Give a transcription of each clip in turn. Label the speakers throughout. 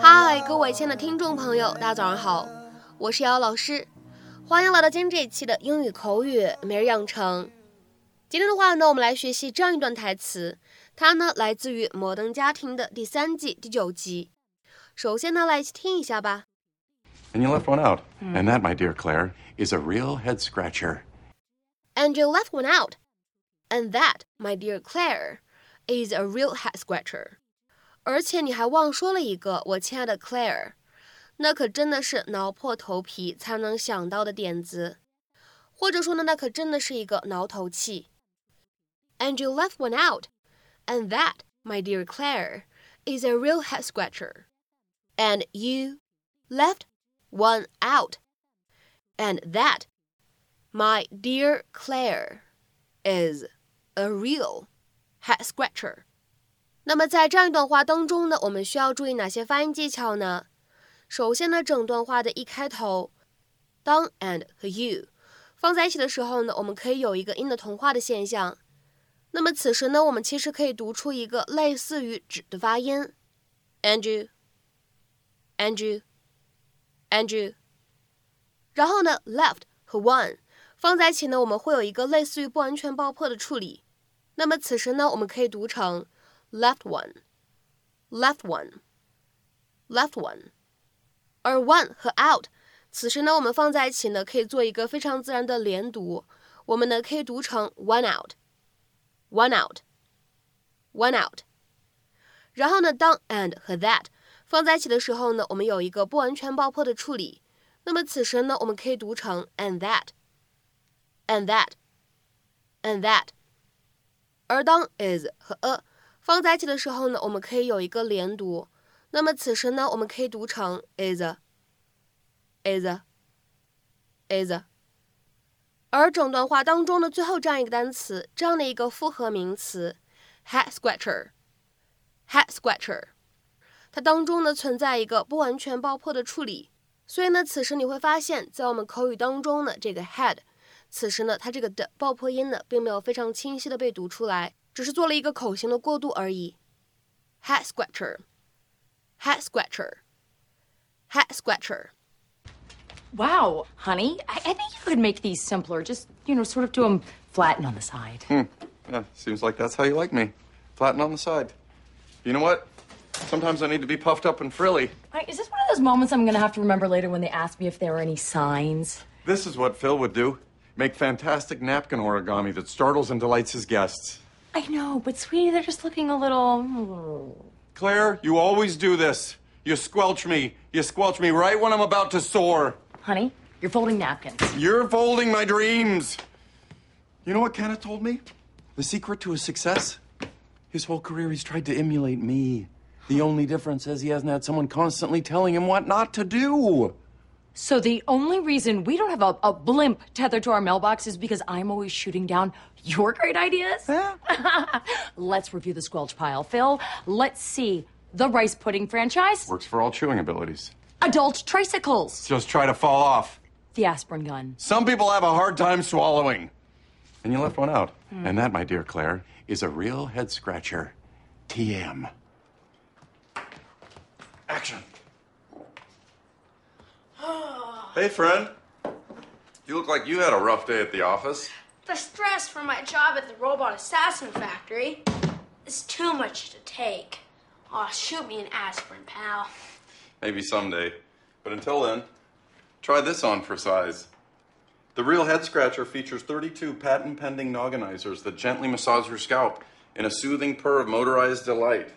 Speaker 1: 嗨，各位亲爱的听众朋友，大家早上好，我是瑶瑶老师，欢迎来到今天这一期的英语口语每日养成。今天的话呢，我们来学习这样一段台词，它呢来自于《摩登家庭》的第三季第九集。首先呢，来一起听一下吧。
Speaker 2: And you left one out. And that, my dear Claire, is a real head scratcher.
Speaker 1: And you left one out. And that, my dear Claire, is a real head scratcher。而且你还忘说了一个，我亲爱的 Claire，那可真的是挠破头皮才能想到的点子，或者说呢，那可真的是一个挠头器。And you left one out, and that, my dear Claire, is a real head scratcher. And you left one out, and that, my dear Claire, is. A real head scratcher. 那么在这样一段话当中呢，我们需要注意哪些发音技巧呢？首先呢，整段话的一开头，当 and 和 you 放在一起的时候呢，我们可以有一个音的同化的现象。那么此时呢，我们其实可以读出一个类似于指的发音，Andrew。Andrew, Andrew，然后呢，left 和 one 放在一起呢，我们会有一个类似于不完全爆破的处理。那么此时呢，我们可以读成 left one, left one, left one。而 one 和 out，此时呢，我们放在一起呢，可以做一个非常自然的连读。我们呢可以读成 one out, one out, one out。然后呢，当 and 和 that 放在一起的时候呢，我们有一个不完全爆破的处理。那么此时呢，我们可以读成 and that，and that，and that。 而当 is 和 a 放在一起的时候呢，我们可以有一个连读。那么此时呢，我们可以读成 is is，is。而整段话当中的最后这样一个单词，这样的一个复合名词 head scratcher，head scratcher。它当中呢存在一个不完全爆破的处理，所以呢，此时你会发现在我们口语当中呢，这个 head，此时呢，它这个的爆破音呢，并没有非常清晰的被读出来，只是做了一个口型的过渡而已。head scratcher，head scratcher，head scratcher。
Speaker 3: Wow, honey, I, I think you could make these simpler. Just, you know, sort of do them flatten on the side.
Speaker 2: Yeah, seems like that's how you like me. Flatten on the side. You know what? Sometimes I need to be puffed up and frilly.
Speaker 3: Right, Is this one of those moments I'm going to have to remember later when they ask me if there are any signs?
Speaker 2: This is what Phil would do make fantastic napkin origami that startles and delights his guests.
Speaker 3: I know, but sweetie, they're just looking a little.
Speaker 2: Claire, you always do this. You squelch me. You squelch me right when I'm about to soar.
Speaker 3: Honey, you're folding napkins.
Speaker 2: You're folding my dreams. You know what Kenneth told me? The secret to his success? His whole career, he's tried to emulate me. The only difference is he hasn't had someone constantly telling him what not to do.
Speaker 3: So the only reason we don't have a, a blimp tethered to our mailbox is because I'm always shooting down your great ideas? Let's review the squelch pile. Phil, let's see. The rice pudding franchise,
Speaker 2: Works for all chewing abilities.
Speaker 3: adult tricycles,
Speaker 2: Just try to fall off.
Speaker 3: the aspirin gun.
Speaker 2: Some people have a hard time swallowing. And you left one out. Hmm. And that, my dear Claire, is a real head scratcher. TM. Action. hey, friend. You look like you had a rough day at the office.
Speaker 4: The stress from my job at the robot assassin factory is too much to take. Aw, shoot me an aspirin, pal.
Speaker 2: Maybe someday. But until then, try this on for size. The Real Head Scratcher features 32 patent pending nogginizers that gently massage your scalp in a soothing purr of motorized delight.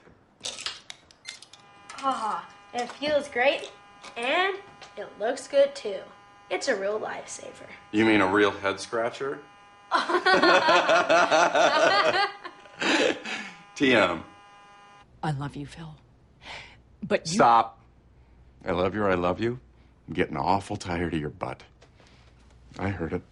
Speaker 4: Ah, it feels great, and it looks good too. It's a real lifesaver.
Speaker 2: You mean a real head scratcher? TM.
Speaker 3: I love you, Phil. But you.
Speaker 2: Stop. I love you or I love you. I'm getting awful tired of your butt. I heard it.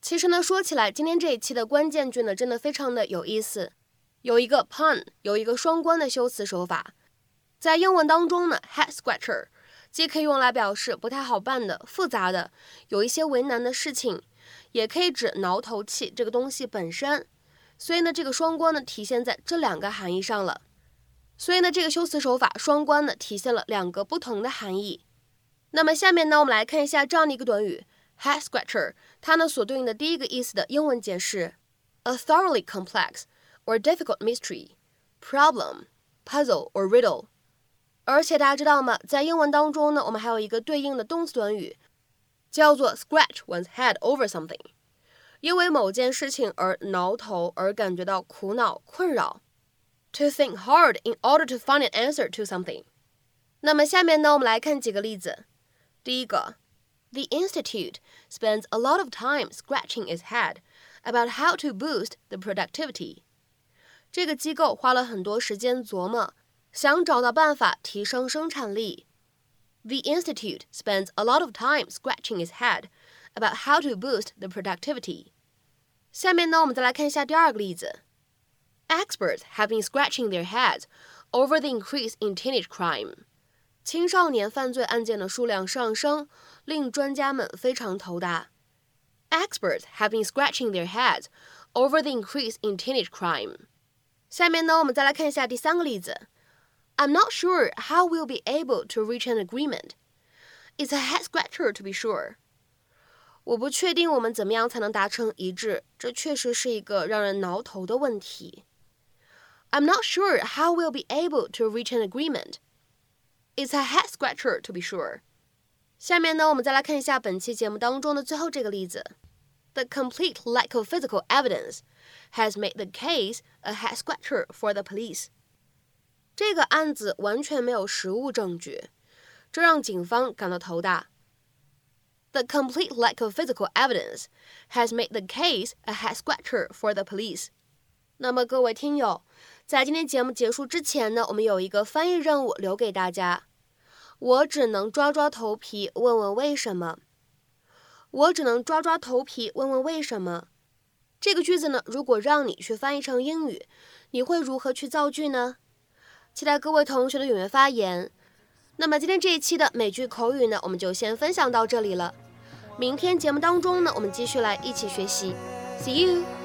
Speaker 1: 其实呢，说起来，今天这一期的关键句呢，真的非常的有意思，有一个 pun，有一个双关的修辞手法。 在英文当中呢，head scratcher 既可以用来表示不太好办的、复杂的、有一些为难的事情，也可以指挠头器这个东西本身。所以呢，这个双关呢体现在这两个含义上了。所以呢，这个修辞手法双关呢体现了两个不同的含义。那么下面呢，我们来看一下这样的一个短语 head scratcher，它呢所对应的第一个意思的英文解释：a thoroughly complex or difficult mystery, problem, puzzle or riddle。而且大家知道吗？在英文当中呢，我们还有一个对应的动词短语，叫做 scratch one's head over something，因为某件事情而挠头而感觉到苦恼困扰。To think hard in order to find an answer to something。那么下面呢，我们来看几个例子。第一个，The institute spends a lot of time scratching its head about how to boost the productivity。这个机构花了很多时间琢磨。想找到办法提升生产力。The institute spends a lot of time scratching its head about how to boost the productivity. 下面呢，我们再来看一下第二个例子。Experts have been scratching their heads over the increase in teenage crime. 青少年犯罪案件的数量上升，令专家们非常头大。Experts have been scratching their heads over the increase in teenage crime. 下面呢，我们再来看一下第三个例子。 I'm not sure how we'll be able to reach an agreement. It's a head scratcher to be sure. 我不确定我们怎么样才能达成一致，这确实是一个让人挠头的问题。I'm not sure how we'll be able to reach an agreement. It's a head scratcher to be sure. 下面呢，我们再来看一下本期节目当中的最后这个例子。The complete lack of physical evidence has made the case a head scratcher for the police. 这个案子完全没有实物证据，这让警方感到头大。The complete lack of physical evidence has made the case a head scratcher for the police。那么各位听友，在今天节目结束之前呢，我们有一个翻译任务留给大家。我只能抓抓头皮问问为什么。我只能抓抓头皮问问为什么。这个句子呢，如果让你去翻译成英语，你会如何去造句呢？期待各位同学的踊跃发言。那么今天这一期的美剧口语呢，我们就先分享到这里了。明天节目当中呢，我们继续来一起学习。See
Speaker 5: you。